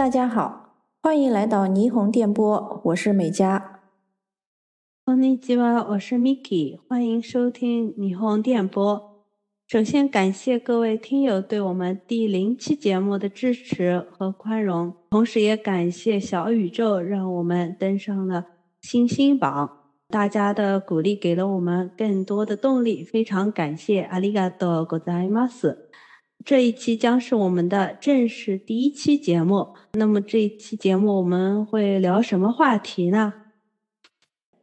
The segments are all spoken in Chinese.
大家好，欢迎来到霓虹电波，我是美嘉。こんにちは，我是 Miki，欢迎收听霓虹电波。首先感谢各位听友对我们第零期节目的支持和宽容，同时也感谢小宇宙让我们登上了星星榜。大家的鼓励给了我们更多的动力，非常感谢。阿里嘎多，ございます。 这一期将是我们的正式第一期节目。那么这一期节目我们会聊什么话题呢？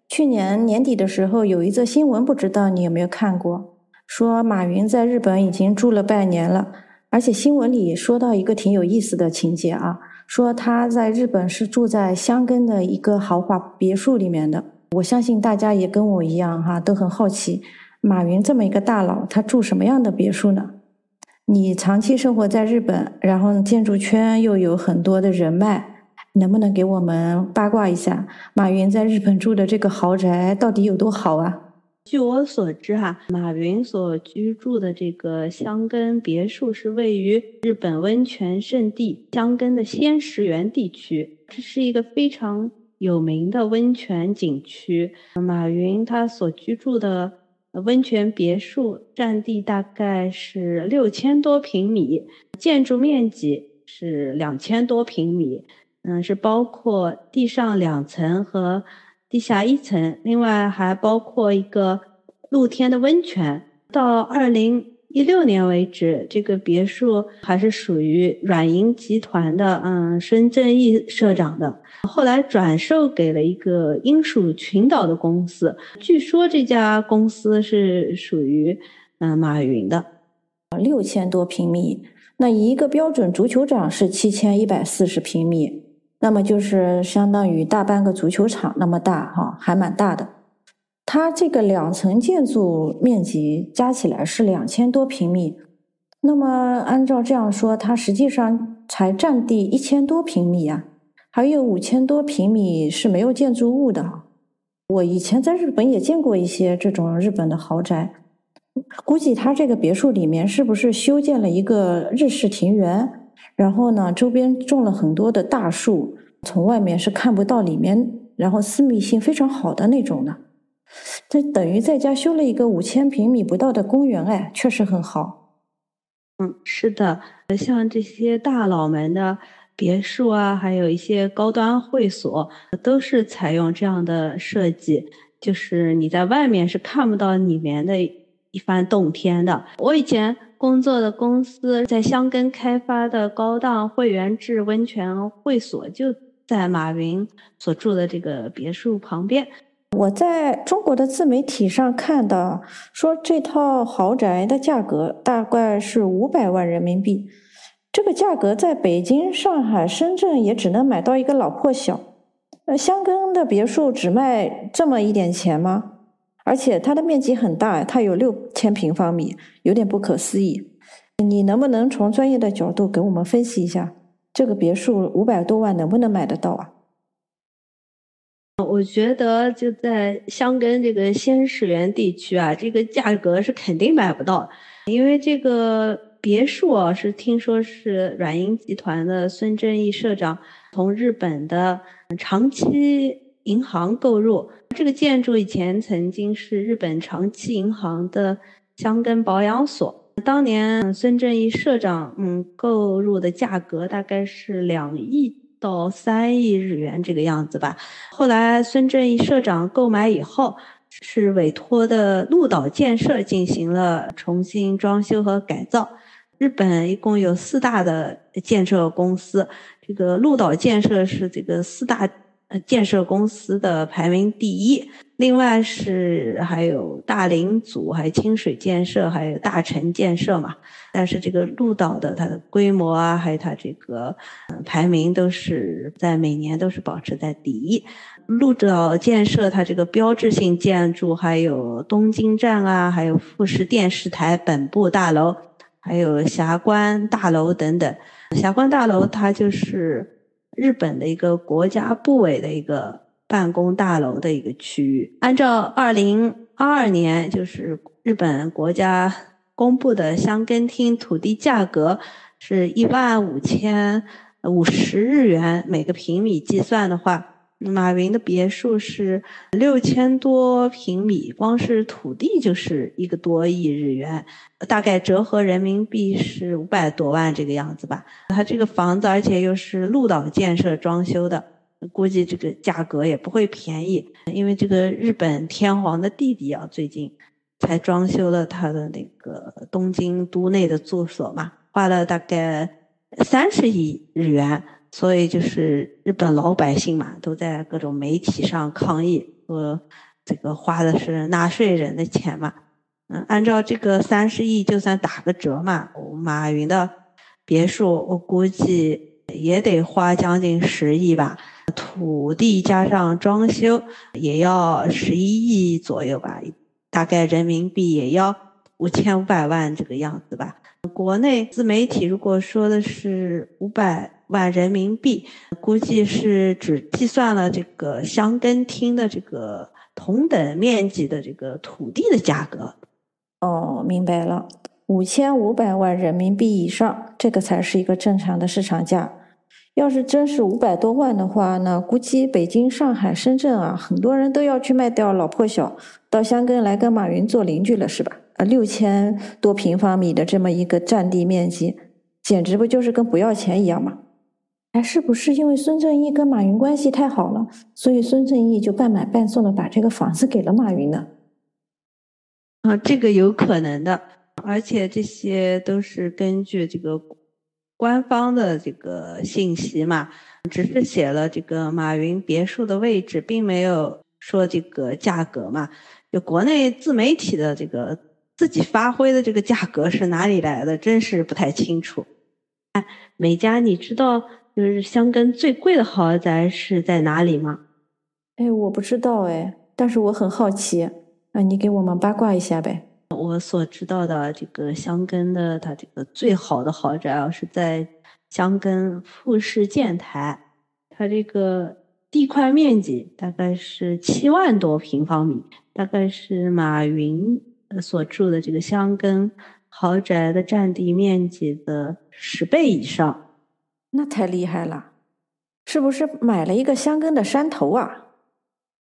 去年年底的时候，有一则新闻，不知道你有没有看过？说马云在日本已经住了半年了，而且新闻里说到一个挺有意思的情节啊，说他在日本是住在箱根的一个豪华别墅里面的。我相信大家也跟我一样哈，都很好奇，马云这么一个大佬，他住什么样的别墅呢？你长期生活在日本，然后建筑圈又有很多的人脉，能不能给我们八卦一下，马云在日本住的这个豪宅到底有多好啊？据我所知，哈，马云所居住的这个香根别墅是位于日本温泉圣地香根的仙石原地区，这是一个非常有名的温泉景区。马云他所居住的。温泉别墅占地大概是六千多平米，建筑面积是两千多平米，嗯，是包括地上两层和地下一层，另外还包括一个露天的温泉。到二零。一六年为止，这个别墅还是属于软银集团的，嗯，孙正义社长的。后来转售给了一个英属群岛的公司，据说这家公司是属于嗯马云的。六千多平米，那一个标准足球场是七千一百四十平米，那么就是相当于大半个足球场那么大，哈，还蛮大的。它这个两层建筑面积加起来是两千多平米，那么按照这样说，它实际上才占地一千多平米啊，还有五千多平米是没有建筑物的。我以前在日本也见过一些这种日本的豪宅，估计它这个别墅里面是不是修建了一个日式庭园，然后呢周边种了很多的大树，从外面是看不到里面，然后私密性非常好的那种的。这等于在家修了一个五千平米不到的公园，哎，确实很好。嗯，是的，像这些大佬们的别墅啊，还有一些高端会所，都是采用这样的设计，就是你在外面是看不到里面的一番洞天的。我以前工作的公司在香根开发的高档会员制温泉会所，就在马云所住的这个别墅旁边。我在中国的自媒体上看到，说这套豪宅的价格大概是五百万人民币。这个价格在北京、上海、深圳也只能买到一个老破小。呃，香根的别墅只卖这么一点钱吗？而且它的面积很大，它有六千平方米，有点不可思议。你能不能从专业的角度给我们分析一下，这个别墅五百多万能不能买得到啊？我觉得就在香根这个仙石园地区啊，这个价格是肯定买不到，因为这个别墅啊是听说是软银集团的孙正义社长从日本的长期银行购入，这个建筑以前曾经是日本长期银行的香根保养所，当年孙正义社长嗯购入的价格大概是两亿。到三亿日元这个样子吧。后来孙正义社长购买以后，是委托的鹿岛建设进行了重新装修和改造。日本一共有四大的建设公司，这个鹿岛建设是这个四大。建设公司的排名第一，另外是还有大林组，还有清水建设，还有大成建设嘛。但是这个鹿岛的它的规模啊，还有它这个排名都是在每年都是保持在第一。鹿岛建设它这个标志性建筑，还有东京站啊，还有富士电视台本部大楼，还有霞关大楼等等。霞关大楼它就是。日本的一个国家部委的一个办公大楼的一个区域，按照二零二二年就是日本国家公布的香根町土地价格是一万五千五十日元每个平米计算的话。马云的别墅是六千多平米，光是土地就是一个多亿日元，大概折合人民币是五百多万这个样子吧。他这个房子，而且又是鹿岛建设装修的，估计这个价格也不会便宜。因为这个日本天皇的弟弟啊，最近才装修了他的那个东京都内的住所嘛，花了大概三十亿日元。所以就是日本老百姓嘛，都在各种媒体上抗议，说这个花的是纳税人的钱嘛。嗯，按照这个三十亿，就算打个折嘛，马云的别墅我估计也得花将近十亿吧，土地加上装修也要十一亿左右吧，大概人民币也要五千五百万这个样子吧。国内自媒体如果说的是五百。万人民币，估计是只计算了这个香根厅的这个同等面积的这个土地的价格。哦，明白了，五千五百万人民币以上，这个才是一个正常的市场价。要是真是五百多万的话，那估计北京、上海、深圳啊，很多人都要去卖掉老破小，到香根来跟马云做邻居了，是吧？啊，六千多平方米的这么一个占地面积，简直不就是跟不要钱一样吗？哎，是不是因为孙正义跟马云关系太好了，所以孙正义就半买半送的把这个房子给了马云呢？啊，这个有可能的，而且这些都是根据这个官方的这个信息嘛，只是写了这个马云别墅的位置，并没有说这个价格嘛。就国内自媒体的这个自己发挥的这个价格是哪里来的，真是不太清楚。哎，美嘉，你知道？就是香根最贵的豪宅是在哪里吗？哎，我不知道哎，但是我很好奇，那你给我们八卦一下呗。我所知道的这个香根的，它这个最好的豪宅啊，是在香根富士建台，它这个地块面积大概是七万多平方米，大概是马云所住的这个香根豪宅的占地面积的十倍以上。那太厉害了，是不是买了一个香根的山头啊？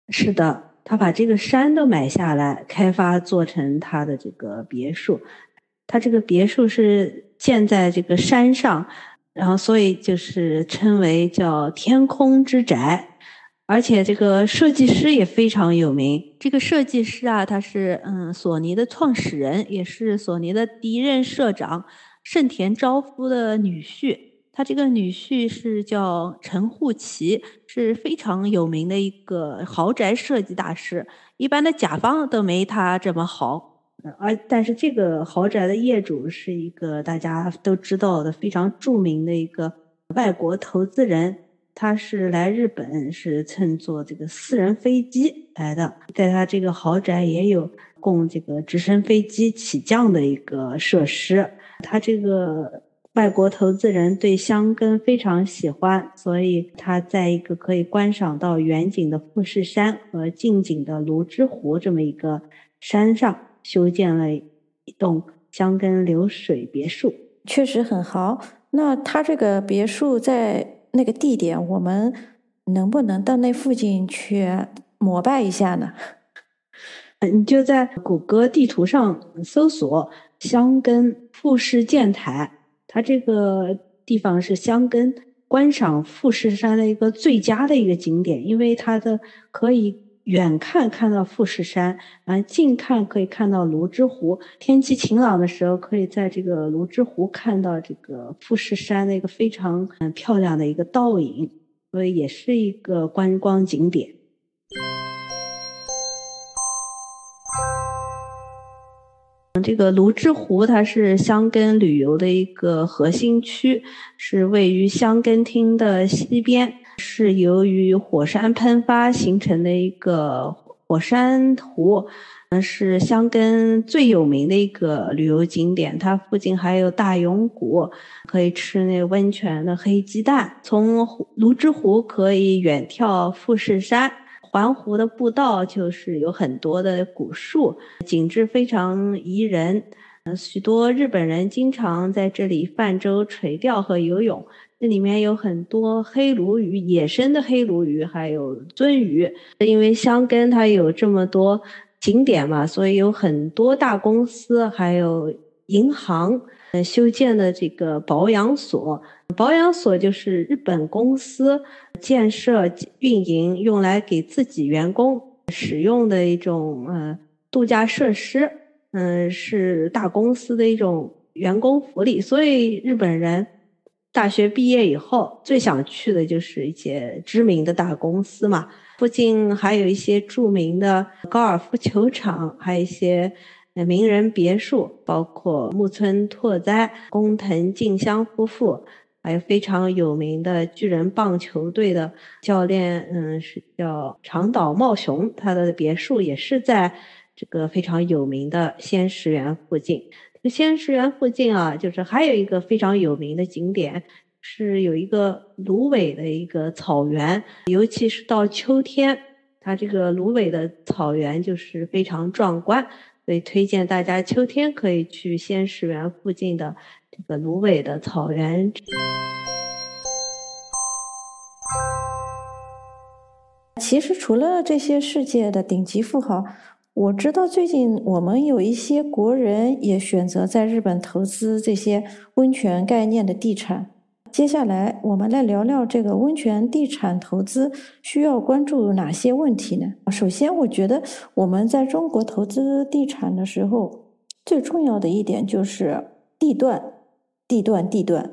是的，他把这个山都买下来，开发做成他的这个别墅。他这个别墅是建在这个山上，然后所以就是称为叫天空之宅。而且这个设计师也非常有名。这个设计师啊，他是嗯索尼的创始人，也是索尼的第一任社长盛田昭夫的女婿。他这个女婿是叫陈护奇，是非常有名的一个豪宅设计大师，一般的甲方都没他这么好。而但是这个豪宅的业主是一个大家都知道的非常著名的一个外国投资人，他是来日本是乘坐这个私人飞机来的，在他这个豪宅也有供这个直升飞机起降的一个设施，他这个。外国投资人对香根非常喜欢，所以他在一个可以观赏到远景的富士山和近景的泸之湖这么一个山上修建了一栋香根流水别墅，确实很豪。那他这个别墅在那个地点，我们能不能到那附近去膜拜一下呢？你就在谷歌地图上搜索香根富士建台。它这个地方是香根观赏富士山的一个最佳的一个景点，因为它的可以远看看到富士山，啊，近看可以看到泸之湖。天气晴朗的时候，可以在这个泸之湖看到这个富士山的一个非常嗯漂亮的一个倒影，所以也是一个观光景点。这个泸之湖，它是香根旅游的一个核心区，是位于香根町的西边，是由于火山喷发形成的一个火山湖，嗯，是香根最有名的一个旅游景点。它附近还有大永谷，可以吃那温泉的黑鸡蛋。从泸之湖可以远眺富士山。环湖的步道就是有很多的古树，景致非常宜人。呃，许多日本人经常在这里泛舟、垂钓和游泳。这里面有很多黑鲈鱼，野生的黑鲈鱼，还有鳟鱼。因为箱根它有这么多景点嘛，所以有很多大公司，还有银行，嗯，修建的这个保养所。保养所就是日本公司建设、运营，用来给自己员工使用的一种呃度假设施。嗯，是大公司的一种员工福利，所以日本人大学毕业以后最想去的就是一些知名的大公司嘛。附近还有一些著名的高尔夫球场，还有一些名人别墅，包括木村拓哉、工藤静香夫妇，还有非常有名的巨人棒球队的教练，嗯，是叫长岛茂雄，他的别墅也是在。这个非常有名的仙石园附近，这仙石园附近啊，就是还有一个非常有名的景点，是有一个芦苇的一个草原，尤其是到秋天，它这个芦苇的草原就是非常壮观，所以推荐大家秋天可以去仙石园附近的这个芦苇的草原。其实除了这些世界的顶级富豪。我知道最近我们有一些国人也选择在日本投资这些温泉概念的地产。接下来我们来聊聊这个温泉地产投资需要关注哪些问题呢？首先，我觉得我们在中国投资地产的时候，最重要的一点就是地段，地段，地段。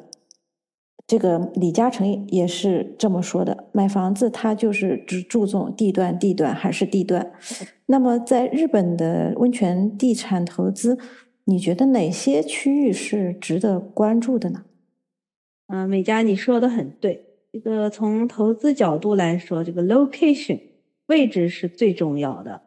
这个李嘉诚也是这么说的：买房子他就是只注重地段，地段还是地段。那么在日本的温泉地产投资，你觉得哪些区域是值得关注的呢？嗯，美嘉，你说的很对。这个从投资角度来说，这个 location 位置是最重要的。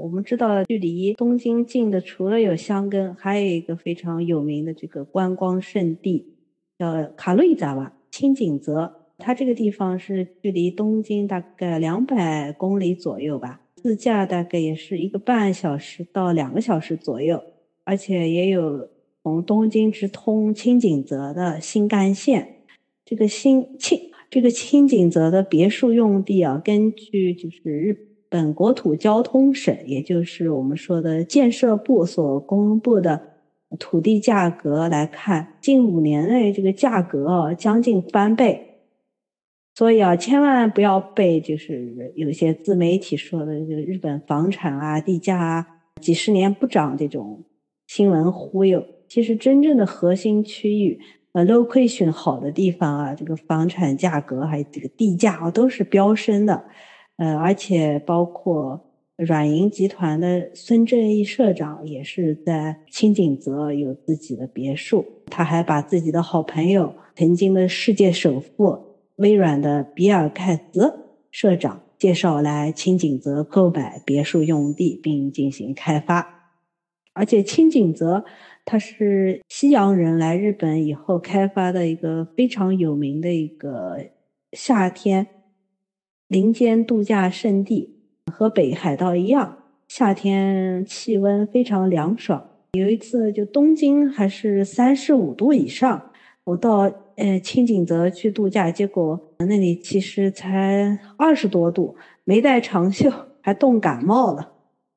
我们知道，距离东京近的除了有箱根，还有一个非常有名的这个观光胜地。叫卡路伊扎瓦清景泽，它这个地方是距离东京大概两百公里左右吧，自驾大概也是一个半小时到两个小时左右，而且也有从东京直通清景泽的新干线。这个新清这个清景泽的别墅用地啊，根据就是日本国土交通省，也就是我们说的建设部所公布的。土地价格来看，近五年内这个价格啊将近翻倍，所以啊，千万不要被就是有些自媒体说的这个日本房产啊、地价啊几十年不涨这种新闻忽悠。其实真正的核心区域，呃，location 好的地方啊，这个房产价格还有这个地价啊都是飙升的，呃，而且包括。软银集团的孙正义社长也是在清景泽有自己的别墅，他还把自己的好朋友、曾经的世界首富微软的比尔盖茨社长介绍来清景泽购买别墅用地并进行开发。而且清景泽它是西洋人来日本以后开发的一个非常有名的一个夏天林间度假胜地。和北海道一样，夏天气温非常凉爽。有一次，就东京还是三十五度以上，我到呃清景泽去度假，结果那里其实才二十多度，没带长袖，还冻感冒了。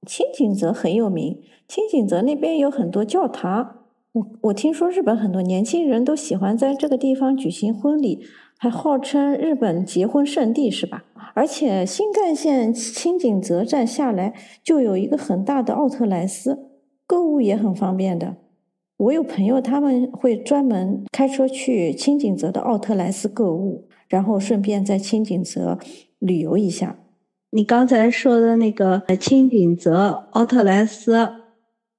清井泽很有名，清井泽那边有很多教堂。我我听说日本很多年轻人都喜欢在这个地方举行婚礼。还号称日本结婚圣地是吧？而且新干线清井泽站下来就有一个很大的奥特莱斯，购物也很方便的。我有朋友他们会专门开车去清井泽的奥特莱斯购物，然后顺便在清井泽旅游一下。你刚才说的那个清景泽奥特莱斯，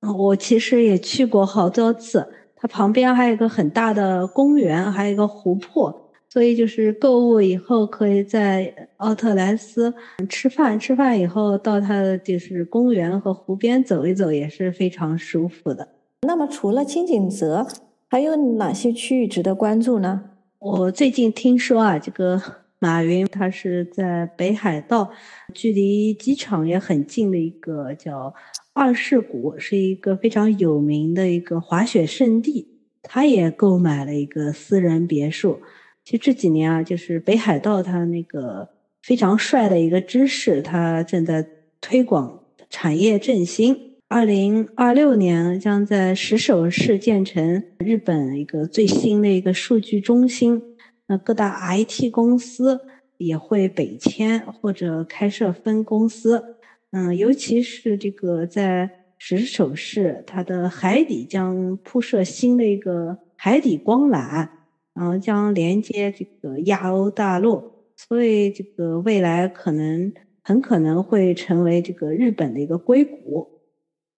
我其实也去过好多次。它旁边还有一个很大的公园，还有一个湖泊。所以就是购物以后，可以在奥特莱斯吃饭，吃饭以后到它的就是公园和湖边走一走，也是非常舒服的。那么除了青景泽，还有哪些区域值得关注呢？我最近听说啊，这个马云他是在北海道，距离机场也很近的一个叫。二世谷是一个非常有名的一个滑雪胜地，他也购买了一个私人别墅。其实这几年啊，就是北海道它那个非常帅的一个知识，它正在推广产业振兴。二零二六年将在石首市建成日本一个最新的一个数据中心。那各大 IT 公司也会北迁或者开设分公司。嗯，尤其是这个在石首市，它的海底将铺设新的一个海底光缆，然后将连接这个亚欧大陆，所以这个未来可能很可能会成为这个日本的一个硅谷。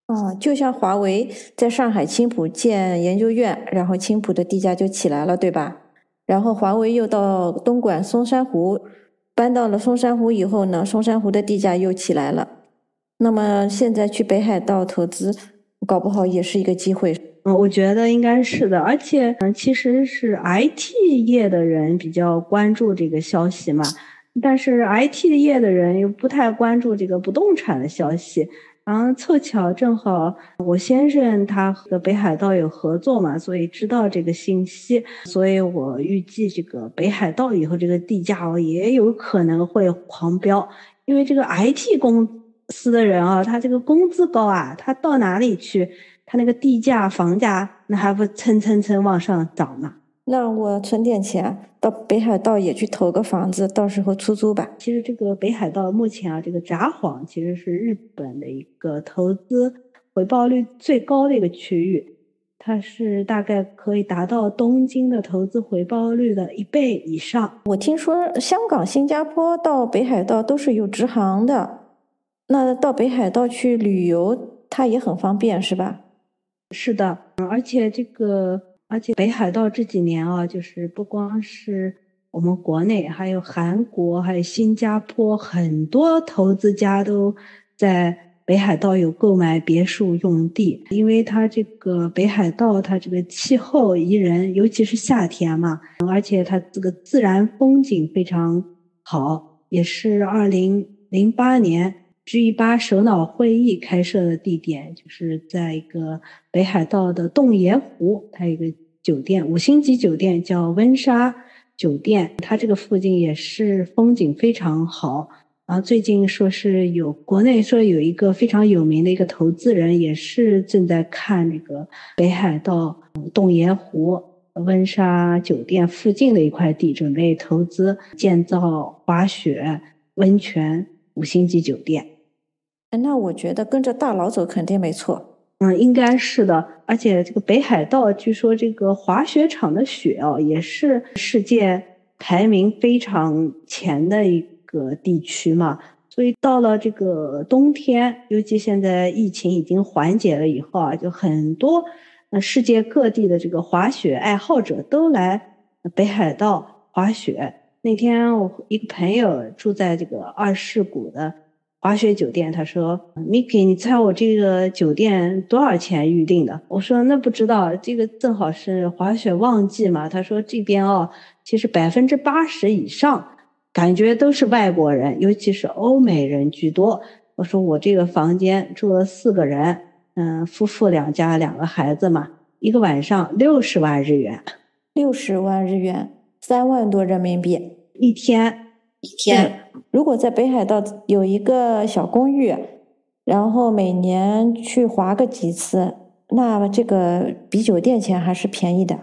哦，就像华为在上海青浦建研究院，然后青浦的地价就起来了，对吧？然后华为又到东莞松山湖，搬到了松山湖以后呢，松山湖的地价又起来了。那么现在去北海道投资，搞不好也是一个机会。嗯，我觉得应该是的，而且嗯，其实是 IT 业的人比较关注这个消息嘛，但是 IT 业的人又不太关注这个不动产的消息。然后凑巧正好我先生他和北海道有合作嘛，所以知道这个信息，所以我预计这个北海道以后这个地价哦也有可能会狂飙，因为这个 IT 公司的人啊，他这个工资高啊，他到哪里去，他那个地价房价那还不蹭蹭蹭往上涨呢？那我存点钱到北海道也去投个房子，到时候出租吧。其实这个北海道目前啊，这个札幌其实是日本的一个投资回报率最高的一个区域，它是大概可以达到东京的投资回报率的一倍以上。我听说香港、新加坡到北海道都是有直航的，那到北海道去旅游它也很方便，是吧？是的，而且这个。而且北海道这几年啊，就是不光是我们国内，还有韩国、还有新加坡，很多投资家都在北海道有购买别墅用地，因为它这个北海道它这个气候宜人，尤其是夏天嘛，而且它这个自然风景非常好，也是二零零八年。G 八首脑会议开设的地点就是在一个北海道的洞爷湖，它有一个酒店，五星级酒店叫温莎酒店，它这个附近也是风景非常好。然后最近说是有国内说有一个非常有名的一个投资人，也是正在看这个北海道洞爷湖温莎酒店附近的一块地，准备投资建造滑雪温泉五星级酒店。那我觉得跟着大佬走肯定没错。嗯，应该是的。而且这个北海道，据说这个滑雪场的雪哦，也是世界排名非常前的一个地区嘛。所以到了这个冬天，尤其现在疫情已经缓解了以后啊，就很多呃世界各地的这个滑雪爱好者都来北海道滑雪。那天我一个朋友住在这个二世谷的。滑雪酒店，他说：“Miki，你猜我这个酒店多少钱预定的？”我说：“那不知道，这个正好是滑雪旺季嘛。”他说：“这边哦，其实百分之八十以上感觉都是外国人，尤其是欧美人居多。”我说：“我这个房间住了四个人，嗯，夫妇两家两个孩子嘛，一个晚上六十万日元，六十万日元，三万多人民币一天。”一天，如果在北海道有一个小公寓，然后每年去滑个几次，那这个比酒店钱还是便宜的。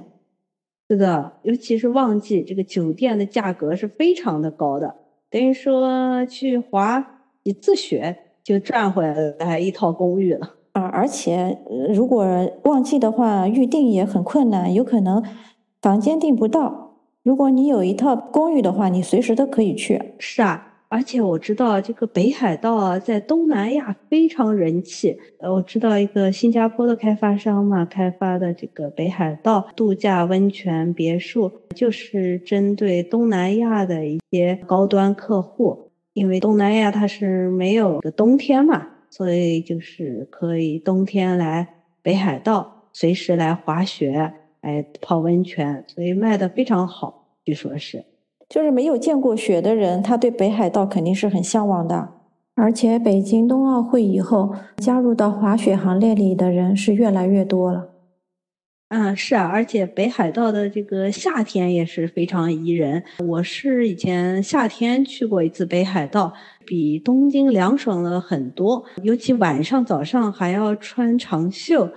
是的，尤其是旺季，这个酒店的价格是非常的高的，等于说去滑几次雪就赚回来一套公寓了。啊，而且如果旺季的话，预订也很困难，有可能房间订不到。如果你有一套公寓的话，你随时都可以去。是啊，而且我知道这个北海道啊，在东南亚非常人气。呃，我知道一个新加坡的开发商嘛，开发的这个北海道度假温泉别墅，就是针对东南亚的一些高端客户。因为东南亚它是没有个冬天嘛，所以就是可以冬天来北海道，随时来滑雪。哎，泡温泉，所以卖的非常好，据说是，就是没有见过雪的人，他对北海道肯定是很向往的。而且北京冬奥会以后，加入到滑雪行列里的人是越来越多了。嗯，是啊，而且北海道的这个夏天也是非常宜人。我是以前夏天去过一次北海道，比东京凉爽了很多，尤其晚上、早上还要穿长袖。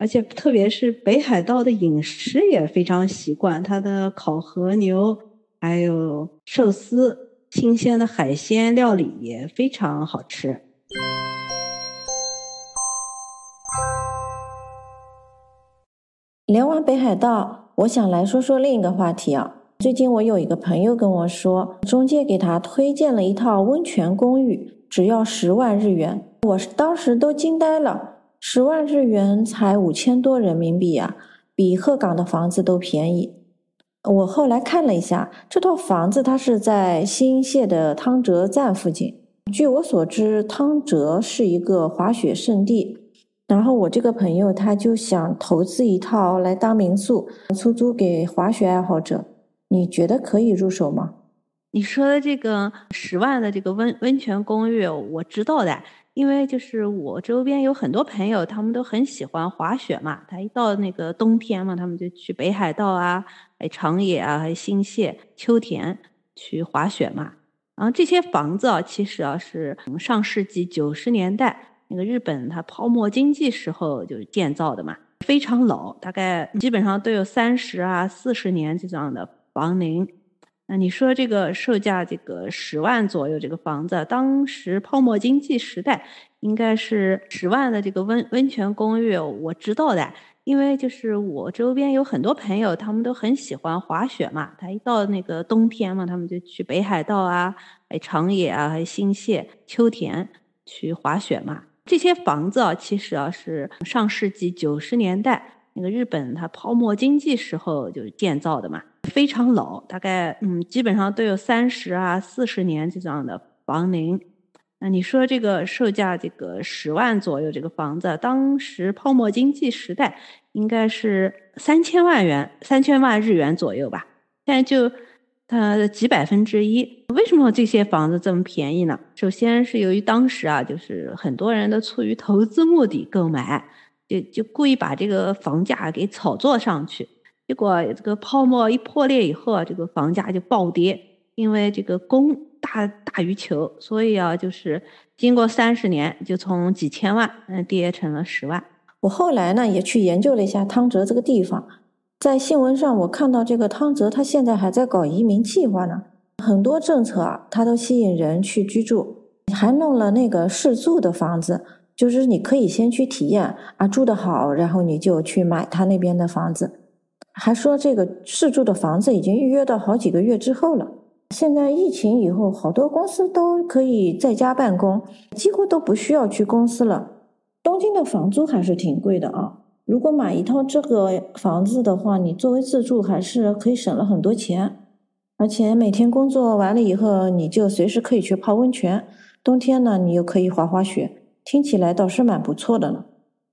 而且特别是北海道的饮食也非常习惯，它的烤和牛，还有寿司，新鲜的海鲜料理也非常好吃。聊完北海道，我想来说说另一个话题啊。最近我有一个朋友跟我说，中介给他推荐了一套温泉公寓，只要十万日元。我当时都惊呆了，十万日元才五千多人民币呀，比鹤岗的房子都便宜。我后来看了一下，这套房子它是在新泻的汤泽站附近。据我所知，汤泽是一个滑雪胜地。然后我这个朋友他就想投资一套来当民宿出租给滑雪爱好者，你觉得可以入手吗？你说的这个十万的这个温温泉公寓，我知道的，因为就是我周边有很多朋友，他们都很喜欢滑雪嘛。他一到那个冬天嘛，他们就去北海道啊、还长野啊、还新泻、秋田去滑雪嘛。然后这些房子啊，其实啊是上世纪九十年代。那个日本它泡沫经济时候就是建造的嘛，非常老，大概基本上都有三十啊、四十年这样的房龄。那你说这个售价这个十万左右这个房子，当时泡沫经济时代应该是十万的这个温温泉公寓，我知道的，因为就是我周边有很多朋友，他们都很喜欢滑雪嘛，他一到那个冬天嘛，他们就去北海道啊、还长野啊、还新泻、秋田去滑雪嘛。这些房子啊，其实啊是上世纪九十年代那个日本它泡沫经济时候就是建造的嘛，非常老，大概嗯基本上都有三十啊四十年这样的房龄。那你说这个售价这个十万左右这个房子，当时泡沫经济时代应该是三千万元三千万日元左右吧，现在就。它的几百分之一，为什么这些房子这么便宜呢？首先是由于当时啊，就是很多人都出于投资目的购买，就就故意把这个房价给炒作上去，结果这个泡沫一破裂以后啊，这个房价就暴跌，因为这个供大大于求，所以啊，就是经过三十年，就从几千万嗯跌成了十万。我后来呢也去研究了一下汤泽这个地方。在新闻上，我看到这个汤泽，他现在还在搞移民计划呢。很多政策啊，他都吸引人去居住，还弄了那个试住的房子，就是你可以先去体验啊，住得好，然后你就去买他那边的房子。还说这个试住的房子已经预约到好几个月之后了。现在疫情以后，好多公司都可以在家办公，几乎都不需要去公司了。东京的房租还是挺贵的啊。如果买一套这个房子的话，你作为自住还是可以省了很多钱，而且每天工作完了以后，你就随时可以去泡温泉。冬天呢，你又可以滑滑雪，听起来倒是蛮不错的呢。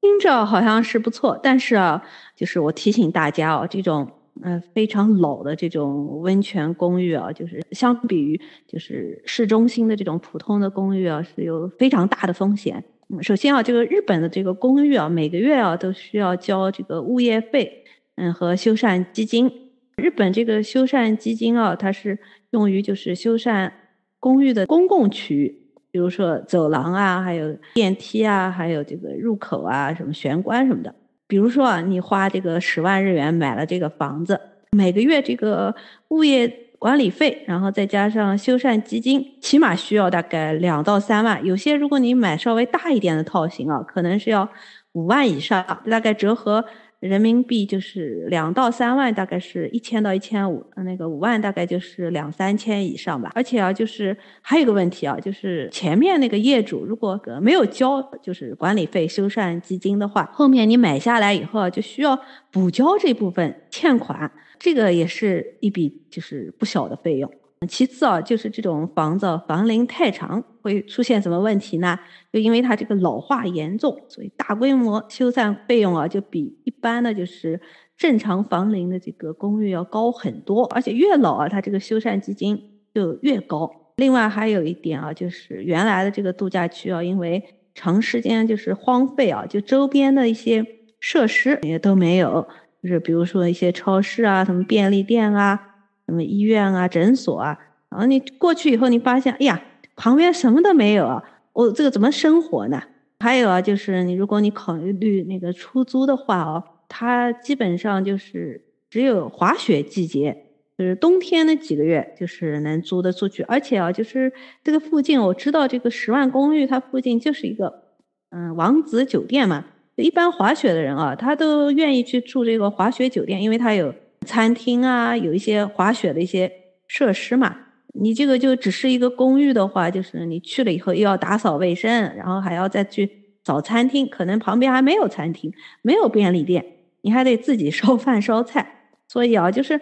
听着好像是不错，但是啊，就是我提醒大家哦，这种嗯非常老的这种温泉公寓啊，就是相比于就是市中心的这种普通的公寓啊，是有非常大的风险。首先啊，这个日本的这个公寓啊，每个月啊都需要交这个物业费，嗯和修缮基金。日本这个修缮基金啊，它是用于就是修缮公寓的公共区域，比如说走廊啊，还有电梯啊，还有这个入口啊，什么玄关什么的。比如说啊，你花这个十万日元买了这个房子，每个月这个物业。管理费，然后再加上修缮基金，起码需要大概两到三万。有些如果你买稍微大一点的套型啊，可能是要五万以上，大概折合人民币就是两到三万，大概是一千到一千五。那个五万大概就是两三千以上吧。而且啊，就是还有一个问题啊，就是前面那个业主如果没有交就是管理费、修缮基金的话，后面你买下来以后就需要补交这部分欠款。这个也是一笔就是不小的费用。其次啊，就是这种房子房龄太长会出现什么问题呢？就因为它这个老化严重，所以大规模修缮费用啊就比一般的就是正常房龄的这个公寓要高很多。而且越老啊，它这个修缮基金就越高。另外还有一点啊，就是原来的这个度假区啊，因为长时间就是荒废啊，就周边的一些设施也都没有，就是比如说一些超市啊、什么便利店啊、什么医院啊、诊所啊，然后你过去以后，你发现，哎呀，旁边什么都没有啊，我这个怎么生活呢？还有啊，就是你如果你考虑那个出租的话哦，它基本上就是只有滑雪季节。就是冬天那几个月，就是能租得出去，而且啊，就是这个附近，我知道这个十万公寓，它附近就是一个，嗯，王子酒店嘛。一般滑雪的人啊，他都愿意去住这个滑雪酒店，因为它有餐厅啊，有一些滑雪的一些设施嘛。你这个就只是一个公寓的话，就是你去了以后又要打扫卫生，然后还要再去找餐厅，可能旁边还没有餐厅，没有便利店，你还得自己烧饭烧菜。所以啊，就是。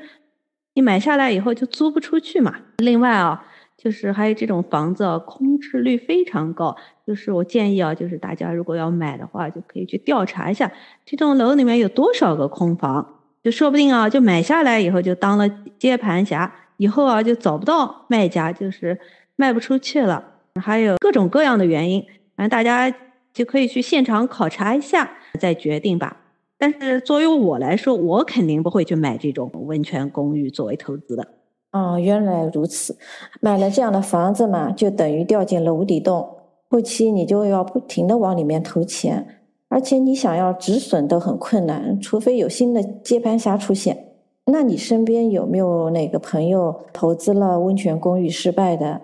你买下来以后就租不出去嘛。另外啊，就是还有这种房子啊，空置率非常高。就是我建议啊，就是大家如果要买的话，就可以去调查一下这栋楼里面有多少个空房，就说不定啊，就买下来以后就当了接盘侠，以后啊就找不到卖家，就是卖不出去了。还有各种各样的原因，反正大家就可以去现场考察一下再决定吧。但是作为我来说，我肯定不会去买这种温泉公寓作为投资的。哦，原来如此，买了这样的房子嘛，就等于掉进了无底洞，后期你就要不停的往里面投钱，而且你想要止损都很困难，除非有新的接盘侠出现。那你身边有没有哪个朋友投资了温泉公寓失败的，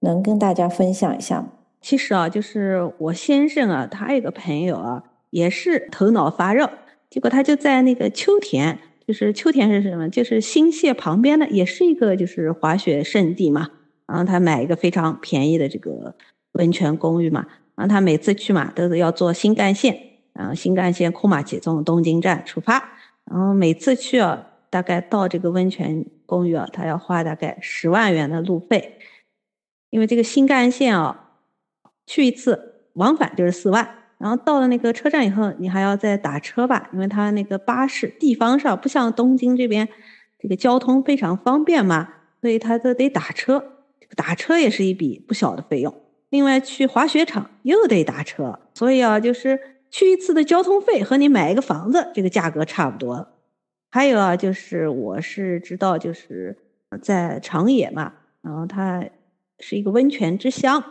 能跟大家分享一下吗？其实啊，就是我先生啊，他有个朋友啊，也是头脑发热。结果他就在那个秋田，就是秋田是什么？就是新泻旁边的，也是一个就是滑雪胜地嘛。然后他买一个非常便宜的这个温泉公寓嘛。然后他每次去嘛，都是要坐新干线，然后新干线库马奇从东京站出发，然后每次去啊，大概到这个温泉公寓啊，他要花大概十万元的路费，因为这个新干线啊，去一次往返就是四万。然后到了那个车站以后，你还要再打车吧，因为它那个巴士地方上不像东京这边，这个交通非常方便嘛，所以他都得打车。打车也是一笔不小的费用。另外去滑雪场又得打车，所以啊，就是去一次的交通费和你买一个房子这个价格差不多。还有啊，就是我是知道，就是在长野嘛，然后它是一个温泉之乡。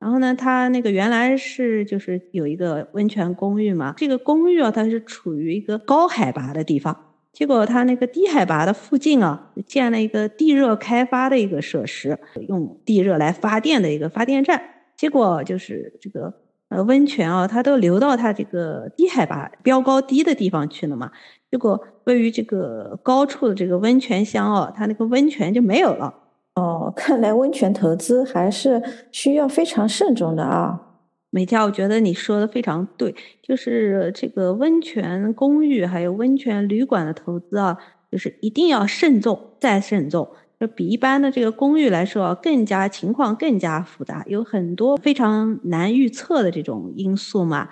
然后呢，它那个原来是就是有一个温泉公寓嘛，这个公寓啊，它是处于一个高海拔的地方，结果它那个低海拔的附近啊，建了一个地热开发的一个设施，用地热来发电的一个发电站，结果就是这个呃温泉啊，它都流到它这个低海拔标高低的地方去了嘛，结果位于这个高处的这个温泉乡哦，它那个温泉就没有了。哦，看来温泉投资还是需要非常慎重的啊，美嘉，我觉得你说的非常对，就是这个温泉公寓还有温泉旅馆的投资啊，就是一定要慎重再慎重，就比一般的这个公寓来说更加情况更加复杂，有很多非常难预测的这种因素嘛。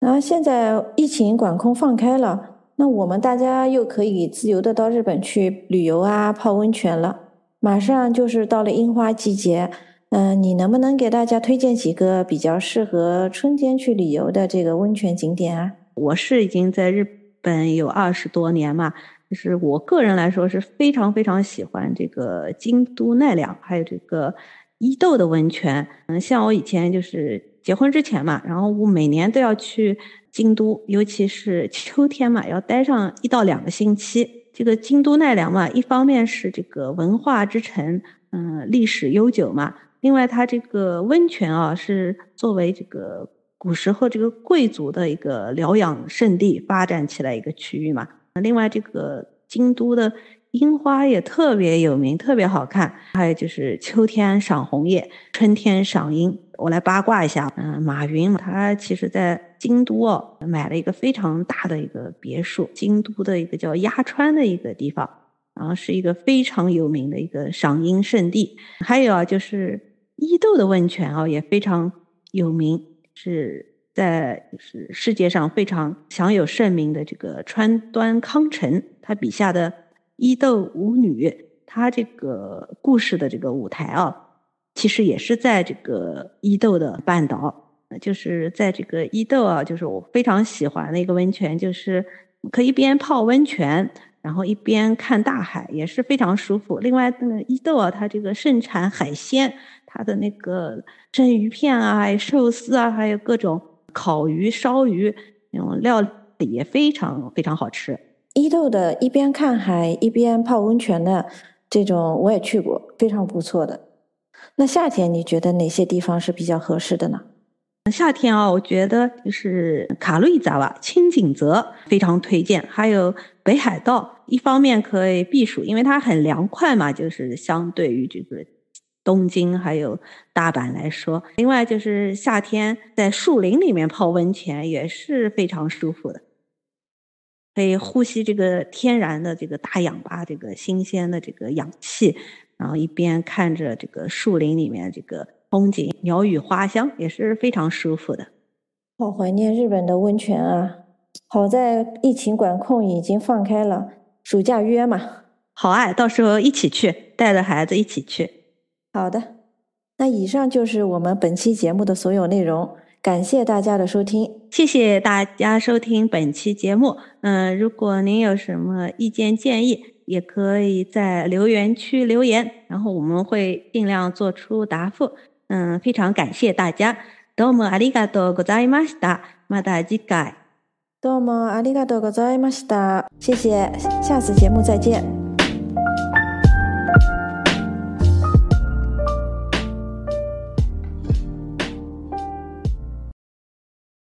然后现在疫情管控放开了。那我们大家又可以自由的到日本去旅游啊，泡温泉了。马上就是到了樱花季节，嗯，你能不能给大家推荐几个比较适合春天去旅游的这个温泉景点啊？我是已经在日本有二十多年嘛，就是我个人来说是非常非常喜欢这个京都奈良，还有这个伊豆的温泉。嗯，像我以前就是结婚之前嘛，然后我每年都要去。京都，尤其是秋天嘛，要待上一到两个星期。这个京都奈良嘛，一方面是这个文化之城，嗯，历史悠久嘛。另外，它这个温泉啊，是作为这个古时候这个贵族的一个疗养圣地发展起来一个区域嘛。另外，这个京都的樱花也特别有名，特别好看。还有就是秋天赏红叶，春天赏樱。我来八卦一下，嗯，马云他其实在京都哦买了一个非常大的一个别墅，京都的一个叫鸭川的一个地方，然后是一个非常有名的一个赏樱圣地。还有啊，就是伊豆的温泉啊也非常有名，是在是世界上非常享有盛名的这个川端康成，他笔下的伊豆舞女，他这个故事的这个舞台啊，其实也是在这个伊豆的半岛，就是在这个伊豆啊，就是我非常喜欢的一个温泉，就是可以一边泡温泉，然后一边看大海，也是非常舒服。另外，那个伊豆啊，它这个盛产海鲜，它的那个生鱼片啊，还有寿司啊，还有各种。烤鱼、烧鱼那种料理也非常非常好吃。伊豆的一边看海一边泡温泉的这种我也去过，非常不错的。那夏天你觉得哪些地方是比较合适的呢？夏天啊，我觉得就是卡路伊扎瓦、青井泽非常推荐，还有北海道，一方面可以避暑，因为它很凉快嘛，就是相对于这个。东京还有大阪来说，另外就是夏天在树林里面泡温泉也是非常舒服的，可以呼吸这个天然的这个大氧吧，这个新鲜的这个氧气，然后一边看着这个树林里面这个风景，鸟语花香也是非常舒服的。好怀念日本的温泉啊！好在疫情管控已经放开了，暑假约嘛。好啊，到时候一起去，带着孩子一起去。好的，那以上就是我们本期节目的所有内容，感谢大家的收听，谢谢大家收听本期节目。嗯，如果您有什么意见建议，也可以在留言区留言，然后我们会尽量做出答复。嗯，非常感谢大家。どうもありがとうございました。また次回。どうもありがとうございました。谢谢，下次节目再见。